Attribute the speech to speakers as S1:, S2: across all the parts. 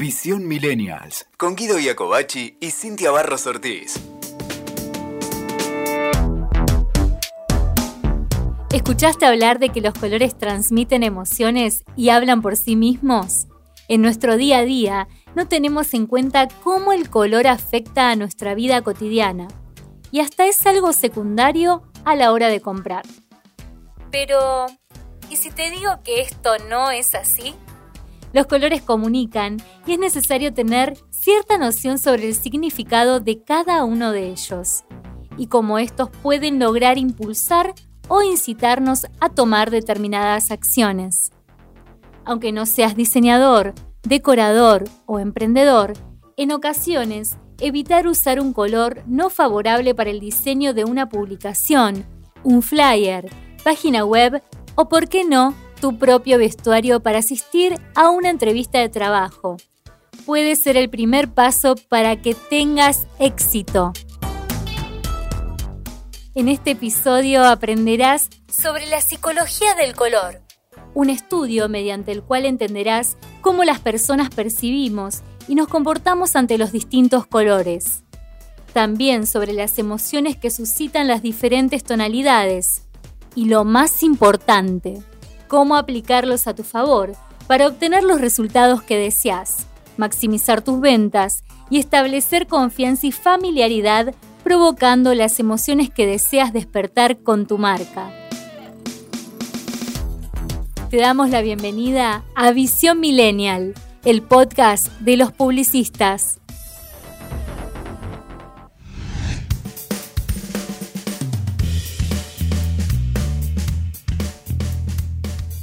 S1: Visión Millennials. Con Guido Iacobacci y Cintia Barros Ortiz.
S2: ¿Escuchaste hablar de que los colores transmiten emociones y hablan por sí mismos? En nuestro día a día no tenemos en cuenta cómo el color afecta a nuestra vida cotidiana y hasta es algo secundario a la hora de comprar. Pero, ¿y si te digo que esto no es así? Los colores comunican y es necesario tener cierta noción sobre el significado de cada uno de ellos y cómo estos pueden lograr impulsar o incitarnos a tomar determinadas acciones. Aunque no seas diseñador, decorador o emprendedor, en ocasiones evitar usar un color no favorable para el diseño de una publicación, un flyer, página web o, por qué no, tu propio vestuario para asistir a una entrevista de trabajo. Puede ser el primer paso para que tengas éxito. En este episodio aprenderás sobre la psicología del color, un estudio mediante el cual entenderás cómo las personas percibimos y nos comportamos ante los distintos colores. También sobre las emociones que suscitan las diferentes tonalidades. Y lo más importante, cómo aplicarlos a tu favor para obtener los resultados que deseas, maximizar tus ventas y establecer confianza y familiaridad provocando las emociones que deseas despertar con tu marca. Te damos la bienvenida a Visión Millennial, el podcast de los publicistas.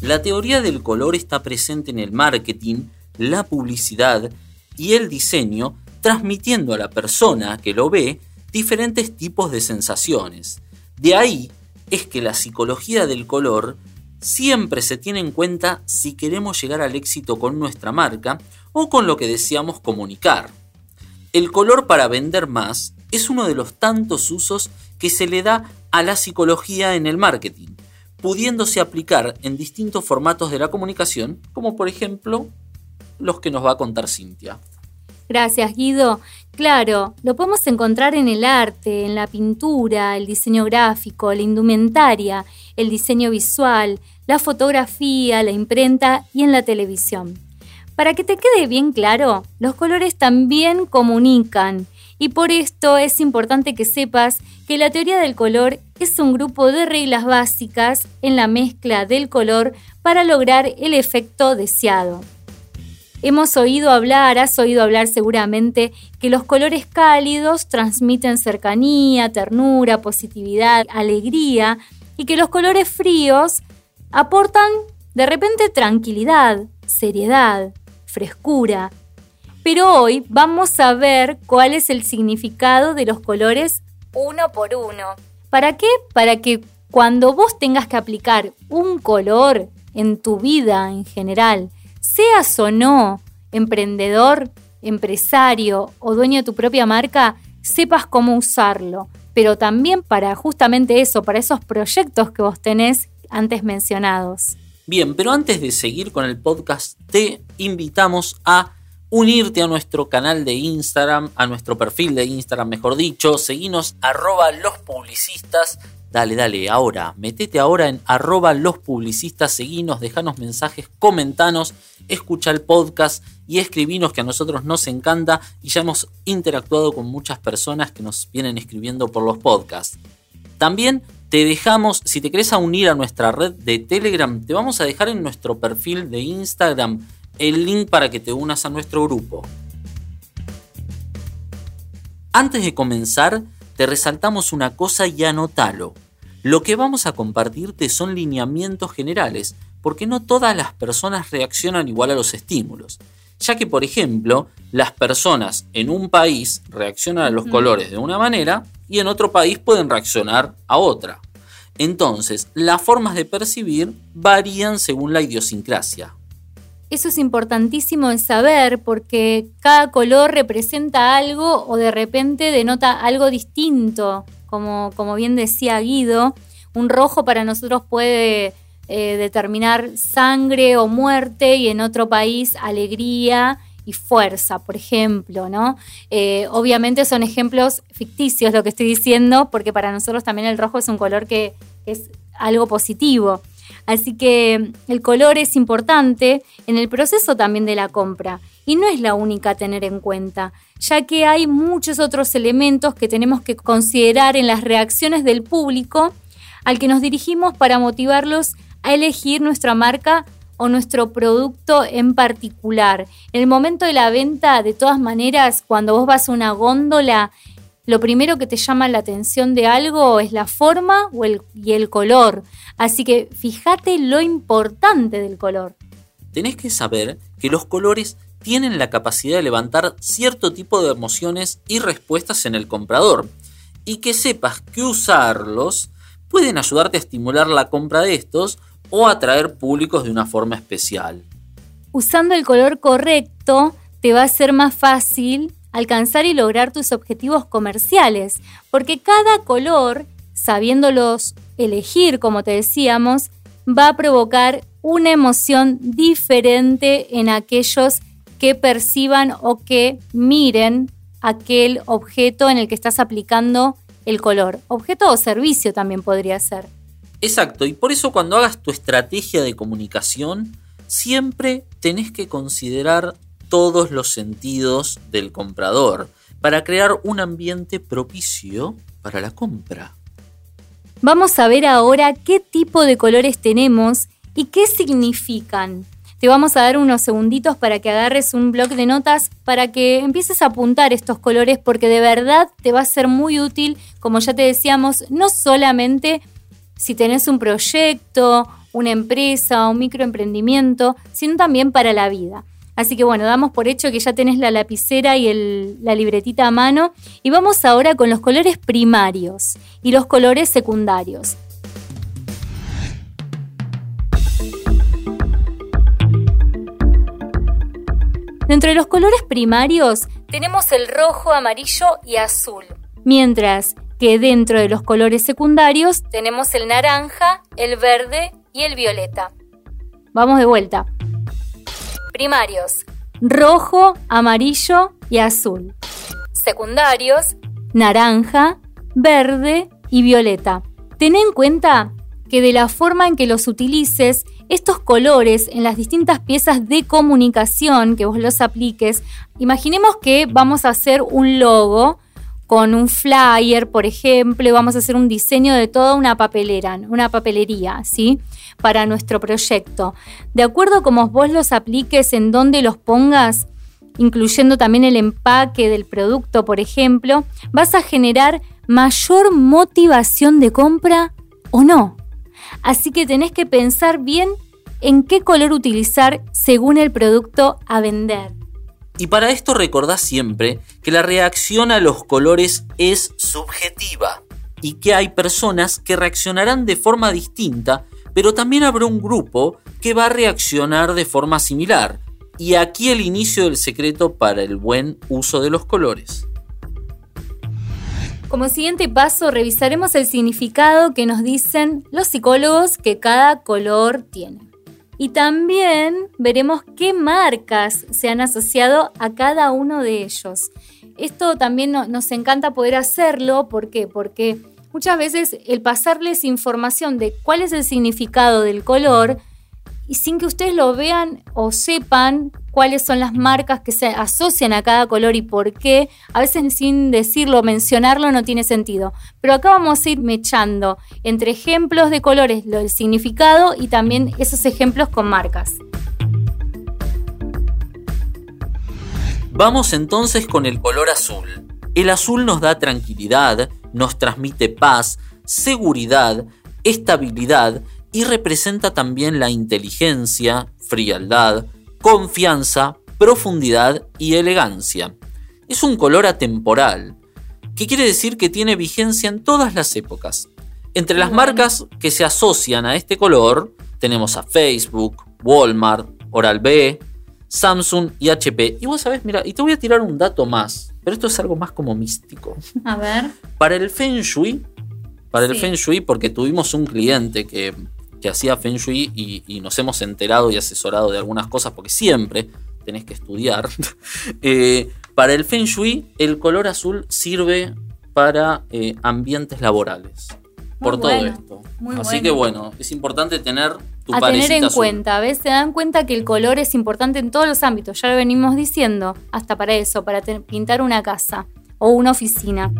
S3: La teoría del color está presente en el marketing, la publicidad y el diseño, transmitiendo a la persona que lo ve diferentes tipos de sensaciones. De ahí es que la psicología del color siempre se tiene en cuenta si queremos llegar al éxito con nuestra marca o con lo que deseamos comunicar. El color para vender más es uno de los tantos usos que se le da a la psicología en el marketing pudiéndose aplicar en distintos formatos de la comunicación, como por ejemplo los que nos va a contar Cintia.
S2: Gracias, Guido. Claro, lo podemos encontrar en el arte, en la pintura, el diseño gráfico, la indumentaria, el diseño visual, la fotografía, la imprenta y en la televisión. Para que te quede bien claro, los colores también comunican y por esto es importante que sepas que la teoría del color es un grupo de reglas básicas en la mezcla del color para lograr el efecto deseado. Hemos oído hablar, has oído hablar seguramente, que los colores cálidos transmiten cercanía, ternura, positividad, alegría y que los colores fríos aportan de repente tranquilidad, seriedad, frescura. Pero hoy vamos a ver cuál es el significado de los colores uno por uno. ¿Para qué? Para que cuando vos tengas que aplicar un color en tu vida en general, seas o no emprendedor, empresario o dueño de tu propia marca, sepas cómo usarlo. Pero también para justamente eso, para esos proyectos que vos tenés antes mencionados.
S3: Bien, pero antes de seguir con el podcast, te invitamos a unirte a nuestro canal de Instagram, a nuestro perfil de Instagram, mejor dicho, seguinos arroba los publicistas. Dale, dale, ahora, metete ahora en arroba los publicistas, seguinos, dejanos mensajes, comentanos, escucha el podcast y escribinos que a nosotros nos encanta y ya hemos interactuado con muchas personas que nos vienen escribiendo por los podcasts. También te dejamos, si te querés unir a nuestra red de Telegram, te vamos a dejar en nuestro perfil de Instagram el link para que te unas a nuestro grupo. Antes de comenzar, te resaltamos una cosa y anótalo. Lo que vamos a compartirte son lineamientos generales, porque no todas las personas reaccionan igual a los estímulos. Ya que, por ejemplo, las personas en un país reaccionan a los colores de una manera y en otro país pueden reaccionar a otra. Entonces, las formas de percibir varían según la idiosincrasia.
S2: Eso es importantísimo de saber porque cada color representa algo o de repente denota algo distinto. Como, como bien decía Guido, un rojo para nosotros puede eh, determinar sangre o muerte y en otro país alegría y fuerza, por ejemplo, ¿no? Eh, obviamente son ejemplos ficticios lo que estoy diciendo, porque para nosotros también el rojo es un color que es algo positivo. Así que el color es importante en el proceso también de la compra y no es la única a tener en cuenta, ya que hay muchos otros elementos que tenemos que considerar en las reacciones del público al que nos dirigimos para motivarlos a elegir nuestra marca o nuestro producto en particular. En el momento de la venta, de todas maneras, cuando vos vas a una góndola, lo primero que te llama la atención de algo es la forma y el color. Así que fíjate lo importante del color.
S3: Tenés que saber que los colores tienen la capacidad de levantar cierto tipo de emociones y respuestas en el comprador. Y que sepas que usarlos pueden ayudarte a estimular la compra de estos o atraer públicos de una forma especial.
S2: Usando el color correcto te va a ser más fácil alcanzar y lograr tus objetivos comerciales, porque cada color, sabiéndolos elegir, como te decíamos, va a provocar una emoción diferente en aquellos que perciban o que miren aquel objeto en el que estás aplicando el color. Objeto o servicio también podría ser.
S3: Exacto, y por eso cuando hagas tu estrategia de comunicación, siempre tenés que considerar todos los sentidos del comprador para crear un ambiente propicio para la compra.
S2: Vamos a ver ahora qué tipo de colores tenemos y qué significan. Te vamos a dar unos segunditos para que agarres un bloc de notas para que empieces a apuntar estos colores porque de verdad te va a ser muy útil, como ya te decíamos, no solamente si tenés un proyecto, una empresa, un microemprendimiento, sino también para la vida. Así que bueno, damos por hecho que ya tenés la lapicera y la libretita a mano y vamos ahora con los colores primarios y los colores secundarios. Dentro de los colores primarios tenemos el rojo, amarillo y azul, mientras que dentro de los colores secundarios tenemos el naranja, el verde y el violeta. Vamos de vuelta primarios, rojo, amarillo y azul. Secundarios, naranja, verde y violeta. Ten en cuenta que de la forma en que los utilices, estos colores en las distintas piezas de comunicación que vos los apliques, imaginemos que vamos a hacer un logo con un flyer, por ejemplo, vamos a hacer un diseño de toda una papelera, una papelería, ¿sí? Para nuestro proyecto. De acuerdo a cómo vos los apliques, en dónde los pongas, incluyendo también el empaque del producto, por ejemplo, vas a generar mayor motivación de compra o no. Así que tenés que pensar bien en qué color utilizar según el producto a vender.
S3: Y para esto recordá siempre que la reacción a los colores es subjetiva y que hay personas que reaccionarán de forma distinta, pero también habrá un grupo que va a reaccionar de forma similar. Y aquí el inicio del secreto para el buen uso de los colores.
S2: Como siguiente paso, revisaremos el significado que nos dicen los psicólogos que cada color tiene. Y también veremos qué marcas se han asociado a cada uno de ellos. Esto también nos encanta poder hacerlo, ¿por qué? Porque muchas veces el pasarles información de cuál es el significado del color y sin que ustedes lo vean o sepan cuáles son las marcas que se asocian a cada color y por qué, a veces sin decirlo, mencionarlo no tiene sentido. Pero acá vamos a ir mechando entre ejemplos de colores, lo del significado y también esos ejemplos con marcas.
S3: Vamos entonces con el color azul. El azul nos da tranquilidad, nos transmite paz, seguridad, estabilidad y representa también la inteligencia, frialdad, confianza, profundidad y elegancia. Es un color atemporal, que quiere decir que tiene vigencia en todas las épocas. Entre las marcas que se asocian a este color tenemos a Facebook, Walmart, Oral-B, Samsung y HP. Y vos sabés, mira, y te voy a tirar un dato más, pero esto es algo más como místico.
S2: A ver.
S3: Para el Feng Shui, para el Feng Shui, porque tuvimos un cliente que que hacía Feng Shui y, nos hemos enterado y asesorado de algunas cosas porque siempre tenés que estudiar. Eh, para el Feng Shui, el color azul sirve para eh, ambientes laborales. por todo esto. Así que bueno, es importante tener
S2: tu A tener en cuenta, ¿ves? Se dan cuenta que el color es importante en todos los ámbitos, ya lo venimos diciendo, hasta para eso, para pintar una casa o una oficina.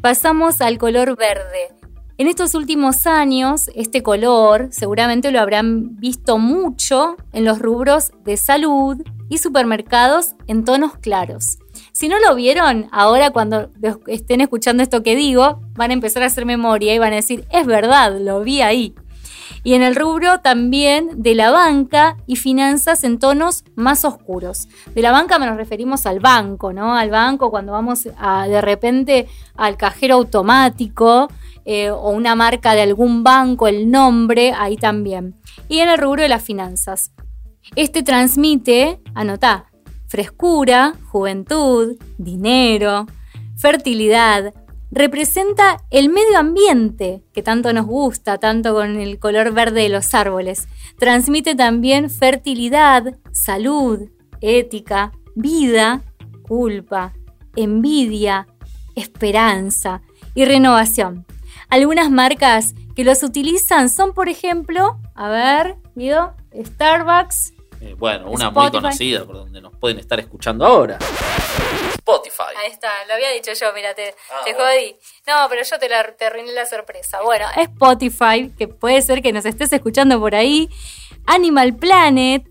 S2: Pasamos al color verde. En estos últimos años, este color seguramente lo habrán visto mucho en los rubros de salud y supermercados en tonos claros. Si no lo vieron, ahora cuando estén escuchando esto que digo, van a empezar a hacer memoria y van a decir, es verdad, lo vi ahí. Y en el rubro también de la banca y finanzas en tonos más oscuros. De la banca nos referimos al banco, ¿no? Al banco cuando vamos a, de repente al cajero automático eh, o una marca de algún banco, el nombre, ahí también. Y en el rubro de las finanzas. Este transmite, anotá, frescura, juventud, dinero, fertilidad. Representa el medio ambiente que tanto nos gusta, tanto con el color verde de los árboles. Transmite también fertilidad, salud, ética, vida, culpa, envidia, esperanza y renovación. Algunas marcas que los utilizan son, por ejemplo, a ver, Guido, Starbucks.
S3: Eh, bueno, una muy conocida por donde nos pueden estar escuchando ahora. Spotify.
S2: Ahí está, lo había dicho yo, mira, te, ah, jodí. No, pero yo te, la, te arruiné la sorpresa. Bueno, Spotify, que puede ser que nos estés escuchando por ahí. Animal Planet,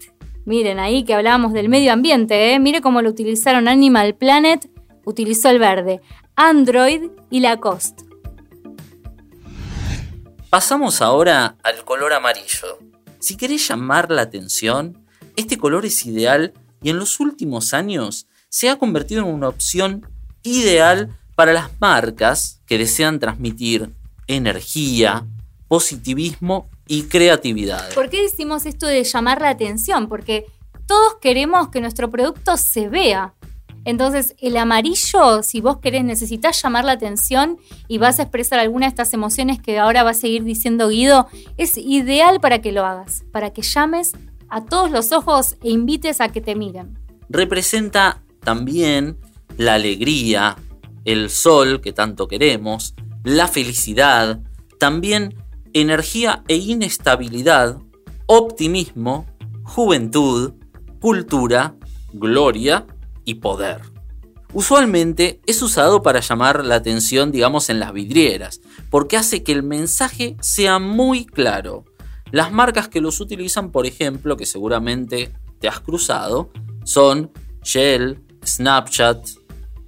S2: miren ahí que hablábamos del medio ambiente, ¿eh? Mire cómo lo utilizaron Animal Planet, utilizó el verde. Android y Lacoste.
S3: Pasamos ahora al color amarillo. Si querés llamar la atención, este color es ideal y en los últimos años se ha convertido en una opción ideal para las marcas que desean transmitir energía, positivismo y creatividad.
S2: ¿Por qué decimos esto de llamar la atención? Porque todos queremos que nuestro producto se vea, entonces, el amarillo, si vos querés, necesitas llamar la atención y vas a expresar alguna de estas emociones que ahora va a seguir diciendo Guido, es ideal para que lo hagas, para que llames a todos los ojos e invites a que te miren.
S3: Representa también la alegría, el sol que tanto queremos, la felicidad, también energía e inestabilidad, optimismo, juventud, cultura, gloria y poder. Usualmente es usado para llamar la atención, digamos, en las vidrieras, porque hace que el mensaje sea muy claro. Las marcas que los utilizan, por ejemplo, que seguramente te has cruzado, son Shell, Snapchat,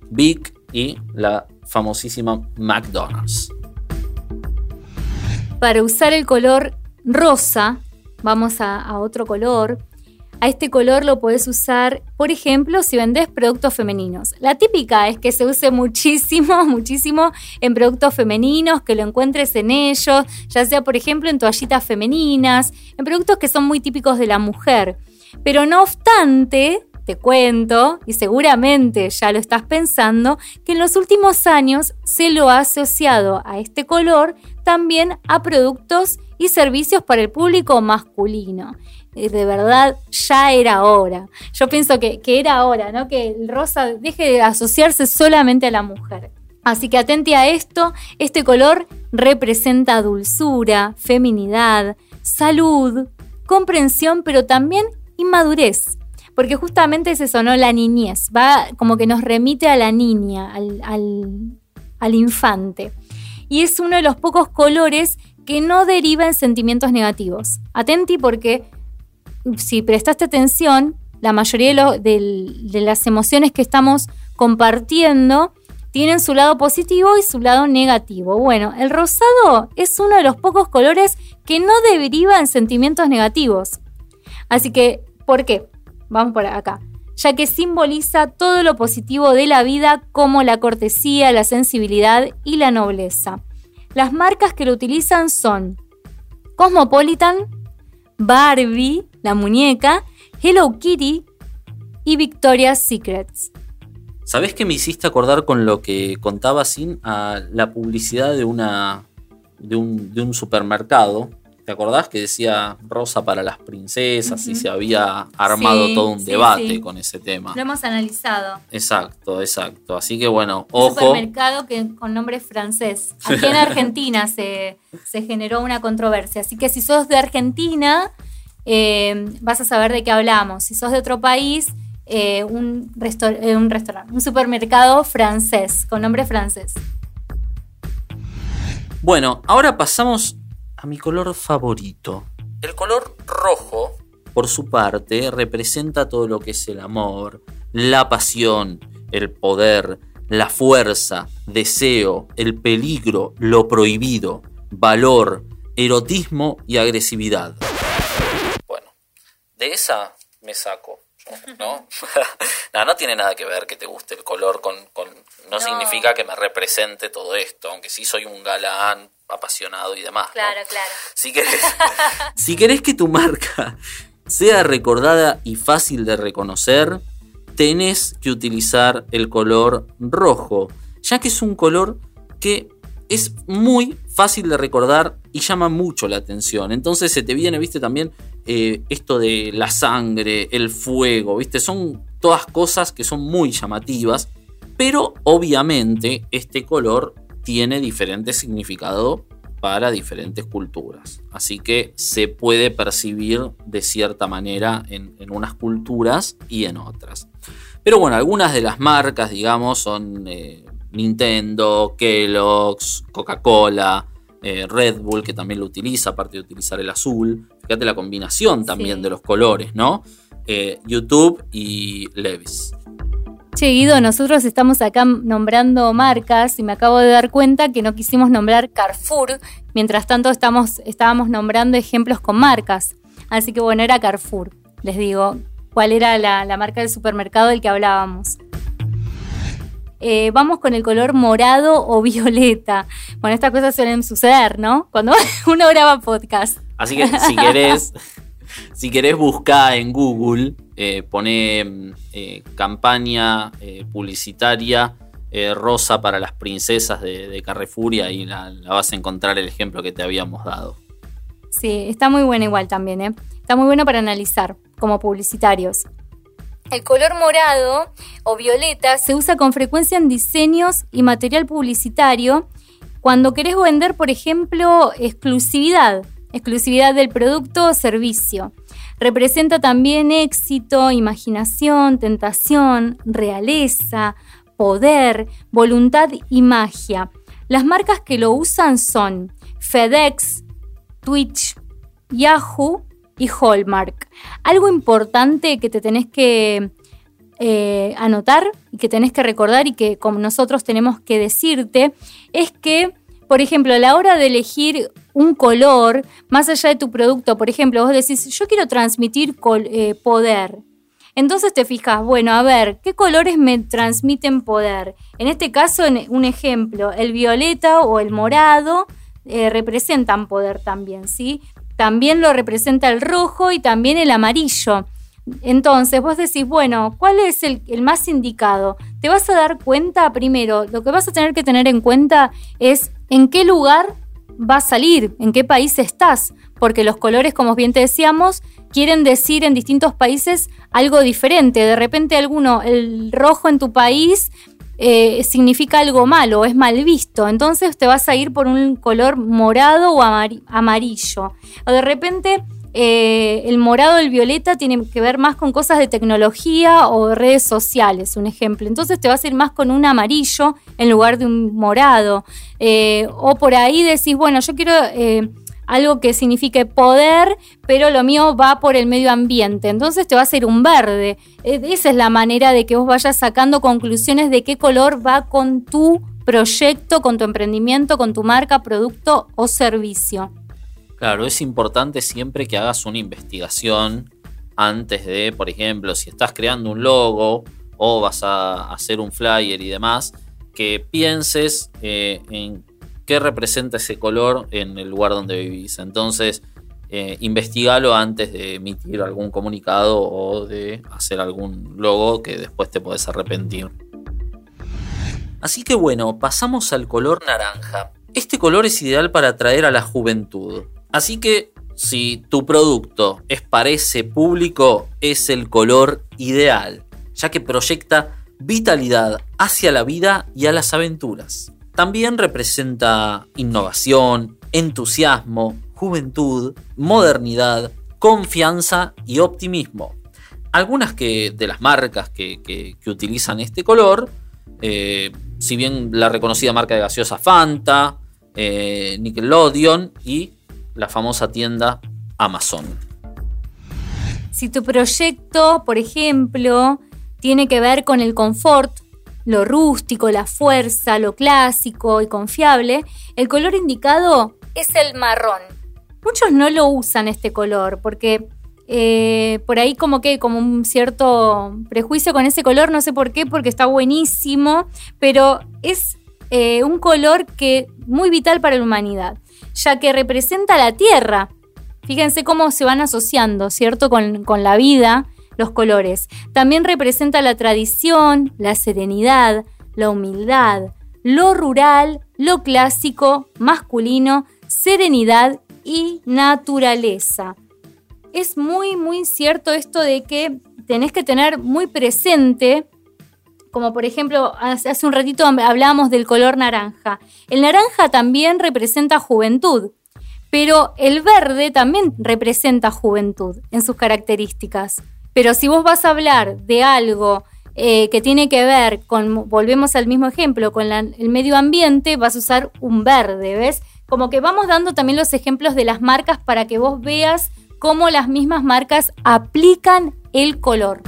S3: Big y la famosísima McDonald's.
S2: Para usar el color rosa, vamos a, a otro color, a este color lo puedes usar, por ejemplo, si vendes productos femeninos. La típica es que se use muchísimo, muchísimo en productos femeninos, que lo encuentres en ellos, ya sea, por ejemplo, en toallitas femeninas, en productos que son muy típicos de la mujer. Pero no obstante, te cuento, y seguramente ya lo estás pensando, que en los últimos años se lo ha asociado a este color también a productos y servicios para el público masculino de verdad ya era hora. Yo pienso que, era hora, ¿no? Que el rosa deje de asociarse solamente a la mujer. Así que atente a esto, este color representa dulzura, feminidad, salud, comprensión, pero también inmadurez. Porque justamente se sonó la niñez, va como que nos remite a la niña, al, al infante. Y es uno de los pocos colores que no deriva en sentimientos negativos. Atenti porque si prestaste atención, la mayoría de, las emociones que estamos compartiendo tienen su lado positivo y su lado negativo. Bueno, el rosado es uno de los pocos colores que no deriva en sentimientos negativos. Así que, ¿por qué? Vamos por acá. Ya que simboliza todo lo positivo de la vida como la cortesía, la sensibilidad y la nobleza. Las marcas que lo utilizan son Cosmopolitan, Barbie, la muñeca, Hello Kitty y Victoria's Secrets.
S3: ¿Sabes qué me hiciste acordar con lo que contaba Sin a la publicidad de, una, de, un, supermercado ¿Te acordás que decía rosa para las princesas y se había armado
S2: Sí,
S3: todo un
S2: sí,
S3: debate
S2: sí.
S3: con ese tema?
S2: Lo hemos analizado.
S3: Exacto, exacto. Así que bueno,
S2: Un
S3: ojo.
S2: supermercado que, con nombre francés. Aquí en Argentina se, se generó una controversia. Así que si sos de Argentina, eh, vas a saber de qué hablamos. Si sos de otro país, eh, un, eh, un restaurante, un supermercado francés, con nombre francés.
S3: Bueno, ahora pasamos a mi color favorito. El color rojo, por su parte, representa todo lo que es el amor, la pasión, el poder, la fuerza, deseo, el peligro, lo prohibido, valor, erotismo y agresividad. Bueno, de esa me saco. ¿No? no, no tiene nada que ver que te guste el color con... con- no,
S2: No.
S3: significa que me represente todo esto, aunque sí soy un galán apasionado y demás. ¿no?
S2: claro.
S3: Si querés, si querés que tu marca sea recordada y fácil de reconocer, tenés que utilizar el color rojo, ya que es un color que es muy fácil de recordar y llama mucho la atención. Entonces se te viene, viste, también eh, esto de la sangre, el fuego, viste, son todas cosas que son muy llamativas, pero obviamente este color tiene diferente significado para diferentes culturas. Así que se puede percibir de cierta manera en, en unas culturas y en otras. Pero bueno, algunas de las marcas, digamos, son eh, Nintendo, Kellogg's, Coca-Cola, eh, Red Bull, que también lo utiliza, aparte de utilizar el azul. Fíjate la combinación también
S2: Sí.
S3: de los colores, ¿no? Eh, YouTube y Levis.
S2: Che, Guido, nosotros estamos acá nombrando marcas y me acabo de dar cuenta que no quisimos nombrar Carrefour. Mientras tanto, estamos, estábamos nombrando ejemplos con marcas. Así que bueno, era Carrefour. Les digo, cuál era la, la marca del supermercado del que hablábamos. Eh, vamos con el color morado o violeta. Bueno, estas cosas suelen suceder, ¿no? Cuando uno graba podcast.
S3: Así que si querés, si querés buscar en Google, eh, poné mm, eh, campaña eh, publicitaria rosa para las princesas de, de Carrefour y ahí la, vas a encontrar el ejemplo que te habíamos dado.
S2: Sí, está muy bueno igual también. Está muy bueno para analizar como publicitarios. El color morado o violeta se usa con frecuencia en diseños y material publicitario cuando querés vender, por ejemplo, exclusividad, exclusividad del producto o servicio. Representa también éxito, imaginación, tentación, realeza, poder, voluntad y magia. Las marcas que lo usan son FedEx, Twitch, Yahoo y Hallmark. Algo importante que te tenés que eh, anotar y que tenés que recordar y que como nosotros tenemos que decirte es que, por ejemplo, a la hora de elegir un color, más allá de tu producto, por ejemplo, vos decís, yo quiero transmitir eh, poder. Entonces te fijas, bueno, a ver, ¿qué colores me transmiten poder? En este caso, un ejemplo, el violeta o el morado eh, representan poder también, ¿sí? También lo representa el rojo y también el amarillo. Entonces vos decís, bueno, ¿cuál es el, más indicado? Te vas a dar cuenta, primero, lo que vas a tener que tener en cuenta es en qué lugar va a salir, en qué país estás, porque los colores, como bien te decíamos, quieren decir en distintos países algo diferente. De repente alguno, el rojo en tu país eh, significa algo malo, es mal visto. Entonces te vas a ir por un color morado o amari- amarillo. O de repente eh, el morado el violeta tiene que ver más con cosas de tecnología o de redes sociales, un ejemplo. Entonces te vas a ir más con un amarillo en lugar de un morado. Eh, o por ahí decís, bueno, yo quiero... eh, algo que signifique poder, pero lo mío va por el medio ambiente. Entonces te va a ser un verde. Esa es la manera de que vos vayas sacando conclusiones de qué color va con tu proyecto, con tu emprendimiento, con tu marca, producto o servicio.
S3: Claro, es importante siempre que hagas una investigación antes de, por ejemplo, si estás creando un logo o vas a hacer un flyer y demás, que pienses eh, en qué representa ese color en el lugar donde vivís. Entonces, eh, investigalo antes de emitir algún comunicado o de hacer algún logo que después te podés arrepentir. Así que bueno, pasamos al color naranja. Este color es ideal para atraer a la juventud. Así que si tu producto es para público, es el color ideal, ya que proyecta vitalidad hacia la vida y a las aventuras. También representa innovación, entusiasmo, juventud, modernidad, confianza y optimismo. Algunas de las marcas que, utilizan este color, eh, si bien la reconocida marca de gaseosa Fanta, eh, Nickelodeon y la famosa tienda Amazon.
S2: Si tu proyecto, por ejemplo, tiene que ver con el confort, lo rústico, la fuerza, lo clásico y confiable, el color indicado es el marrón. Muchos no lo usan este color porque eh, por ahí como que como un cierto prejuicio con ese color, no sé por qué, porque está buenísimo, pero es eh, un color que muy vital para la humanidad, ya que representa la tierra. Fíjense cómo se van asociando, ¿cierto? Con, con la vida, los colores. También representa la tradición, la serenidad, la humildad, lo rural, lo clásico, masculino, serenidad y naturaleza. Es muy, muy cierto esto de que tenés que tener muy presente como por ejemplo, hace un ratito hablábamos del color naranja. El naranja también representa juventud, pero el verde también representa juventud en sus características. Pero si vos vas a hablar de algo eh, que tiene que ver con, volvemos al mismo ejemplo, con el medio ambiente, vas a usar un verde, ¿ves? Como que vamos dando también los ejemplos de las marcas para que vos veas cómo las mismas marcas aplican el color.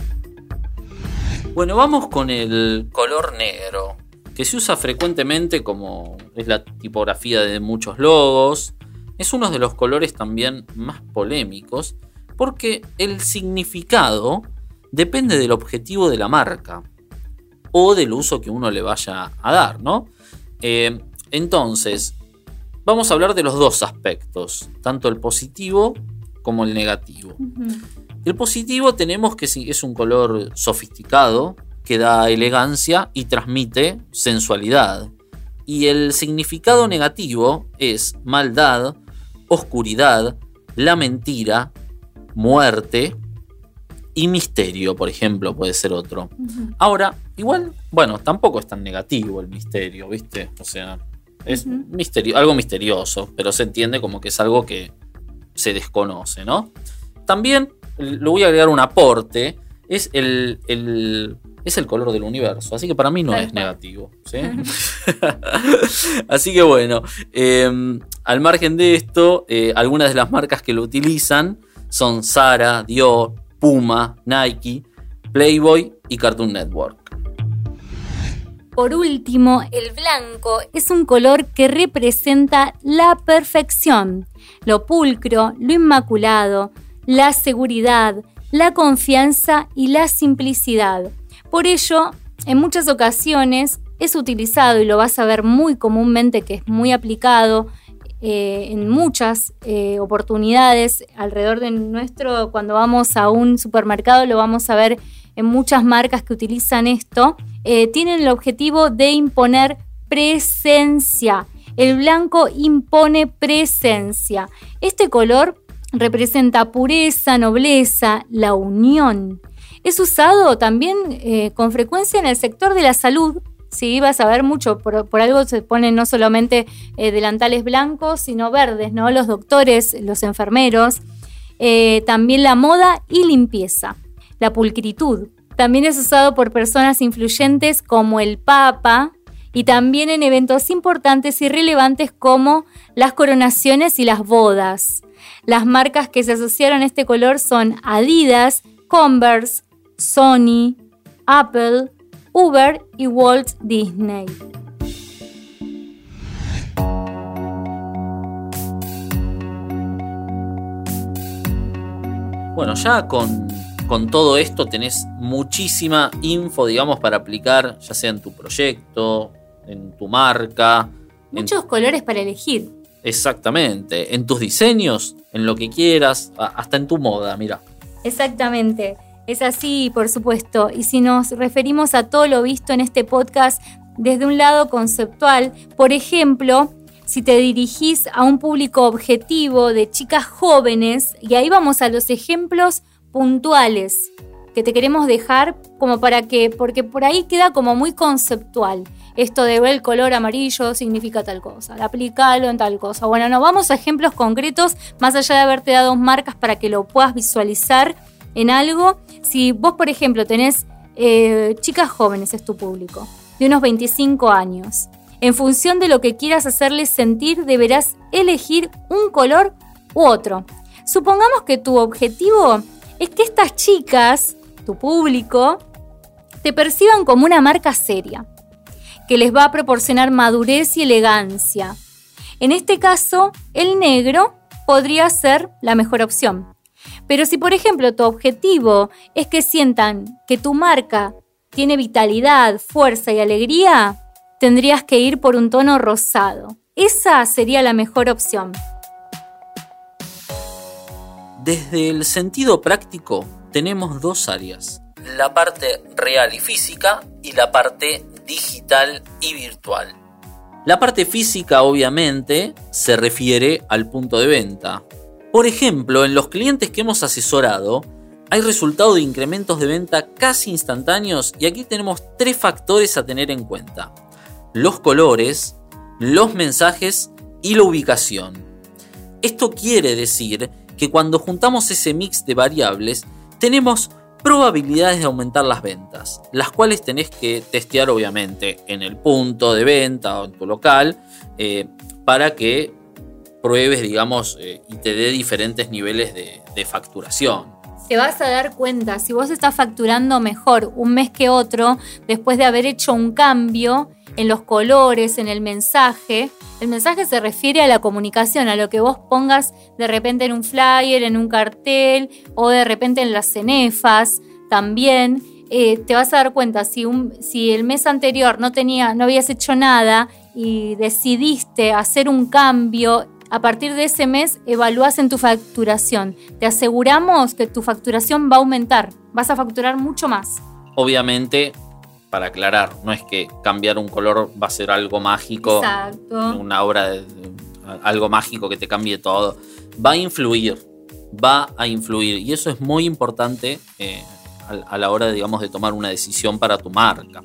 S3: Bueno, vamos con el color negro, que se usa frecuentemente como es la tipografía de muchos logos. Es uno de los colores también más polémicos porque el significado depende del objetivo de la marca o del uso que uno le vaya a dar, ¿no? Eh, entonces, vamos a hablar de los dos aspectos, tanto el positivo como el negativo. El positivo tenemos que es un color sofisticado, que da elegancia y transmite sensualidad. Y el significado negativo es maldad, oscuridad, la mentira, muerte y misterio, por ejemplo, puede ser otro. Ahora, igual, bueno, tampoco es tan negativo el misterio, ¿viste? O sea, es misterio, algo misterioso, pero se entiende como que es algo que se desconoce, ¿no? También lo voy a agregar un aporte, es el, es el color del universo, así que para mí no es negativo. así que bueno, em, al margen de esto, eh, algunas de las marcas que lo utilizan son Zara, Dior, Puma, Nike, Playboy y Cartoon Network.
S2: Por último, el blanco es un color que representa la perfección, lo pulcro, lo inmaculado, la seguridad, la confianza y la simplicidad. Por ello, en muchas ocasiones es utilizado y lo vas a ver muy comúnmente que es muy aplicado eh, en muchas eh, oportunidades alrededor de nuestro, cuando vamos a un supermercado lo vamos a ver en muchas marcas que utilizan esto, eh, tienen el objetivo de imponer presencia. El blanco impone presencia. Este color representa pureza, nobleza, la unión. Es usado también eh, con frecuencia en el sector de la salud. Sí, vas a ver mucho, por, algo se ponen no solamente eh, delantales blancos, sino verdes, ¿no? Los doctores, los enfermeros. Eh, también la moda y limpieza. La pulcritud. También es usado por personas influyentes como el Papa y también en eventos importantes y relevantes como las coronaciones y las bodas. Las marcas que se asociaron a este color son Adidas, Converse, Sony, Apple, Uber y Walt Disney.
S3: Bueno, ya con, todo esto tenés muchísima info, digamos, para aplicar, ya sea en tu proyecto, en tu marca.
S2: Muchos colores para elegir.
S3: Exactamente, en tus diseños, en lo que quieras, hasta en tu moda, mira.
S2: Exactamente, es así, por supuesto. Y si nos referimos a todo lo visto en este podcast desde un lado conceptual, por ejemplo, si te dirigís a un público objetivo de chicas jóvenes, y ahí vamos a los ejemplos puntuales que te queremos dejar como para que, porque por ahí queda como muy conceptual. Esto de ver el color amarillo significa tal cosa, aplicarlo en tal cosa. Bueno, no, vamos a ejemplos concretos, más allá de haberte dado marcas para que lo puedas visualizar en algo. Si vos, por ejemplo, tenés eh, chicas jóvenes, es tu público, de unos 25 años, en función de lo que quieras hacerles sentir, deberás elegir un color u otro. Supongamos que tu objetivo es que estas chicas tu público, te perciban como una marca seria, que les va a proporcionar madurez y elegancia. En este caso, el negro podría ser la mejor opción. Pero si por ejemplo tu objetivo es que sientan que tu marca tiene vitalidad, fuerza y alegría, tendrías que ir por un tono rosado. Esa sería la mejor opción.
S3: Desde el sentido práctico, tenemos dos áreas, la parte real y física y la parte digital y virtual. La parte física obviamente se refiere al punto de venta. Por ejemplo, en los clientes que hemos asesorado, hay resultado de incrementos de venta casi instantáneos y aquí tenemos tres factores a tener en cuenta. Los colores, los mensajes y la ubicación. Esto quiere decir que cuando juntamos ese mix de variables, tenemos probabilidades de aumentar las ventas, las cuales tenés que testear obviamente en el punto de venta o en tu local eh, para que pruebes, digamos, eh, y te dé diferentes niveles de, de facturación.
S2: Te vas a dar cuenta, si vos estás facturando mejor un mes que otro, después de haber hecho un cambio en los colores, en el mensaje, el mensaje se refiere a la comunicación, a lo que vos pongas de repente en un flyer, en un cartel o de repente en las cenefas también. Eh, te vas a dar cuenta si, si el mes anterior no, tenía, no habías hecho nada y decidiste hacer un cambio, a partir de ese mes evalúas en tu facturación. Te aseguramos que tu facturación va a aumentar, vas a facturar mucho más.
S3: Obviamente para aclarar, no es que cambiar un color va a ser algo mágico,
S2: Exacto.
S3: una obra de, algo mágico que te cambie todo. Va a influir, va a influir y eso es muy importante eh, a, a, la hora, digamos, de tomar una decisión para tu marca.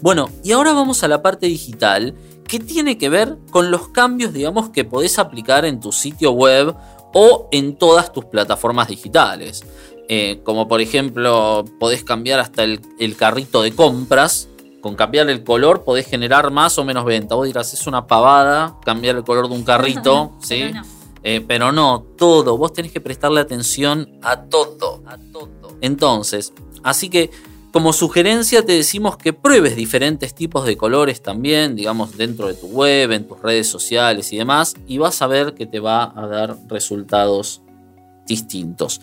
S3: Bueno, y ahora vamos a la parte digital que tiene que ver con los cambios, digamos, que podés aplicar en tu sitio web o en todas tus plataformas digitales. Eh, como por ejemplo, podés cambiar hasta el, el, carrito de compras. Con cambiar el color podés generar más o menos venta. Vos dirás, es una pavada cambiar el color de un carrito, ¿sí?
S2: Pero no.
S3: Eh, pero no, todo. Vos tenés que prestarle atención a todo, a todo. Entonces, así que como sugerencia te decimos que pruebes diferentes tipos de colores también, digamos, dentro de tu web, en tus redes sociales y demás, y vas a ver que te va a dar resultados distintos.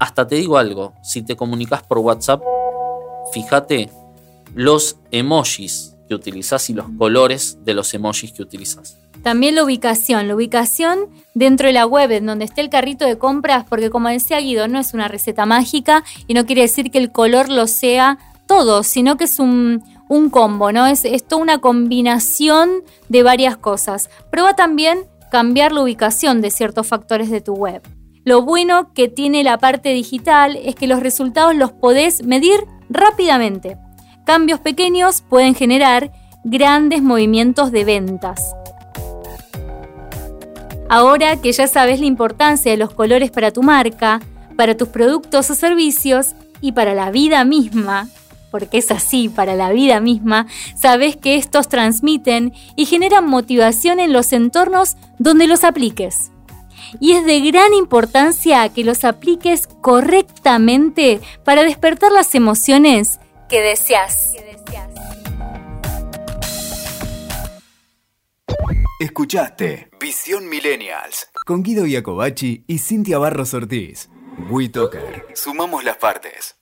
S3: Hasta te digo algo, si te comunicas por WhatsApp, fíjate los emojis que utilizas y los colores de los emojis que utilizas.
S2: También la ubicación, la ubicación dentro de la web, en donde esté el carrito de compras, porque como decía Guido, no es una receta mágica y no quiere decir que el color lo sea todo, sino que es un, combo, ¿no? Es, es toda una combinación de varias cosas. Prueba también cambiar la ubicación de ciertos factores de tu web. Lo bueno que tiene la parte digital es que los resultados los podés medir rápidamente. Cambios pequeños pueden generar grandes movimientos de ventas. Ahora que ya sabes la importancia de los colores para tu marca, para tus productos o servicios y para la vida misma, porque es así, para la vida misma, sabes que estos transmiten y generan motivación en los entornos donde los apliques. Y es de gran importancia que los apliques correctamente para despertar las emociones que deseas.
S1: Escuchaste Visión Millennials con Guido Iacobacci y Cintia Barros Ortiz. WeToker. Sumamos las partes.